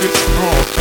shit hard.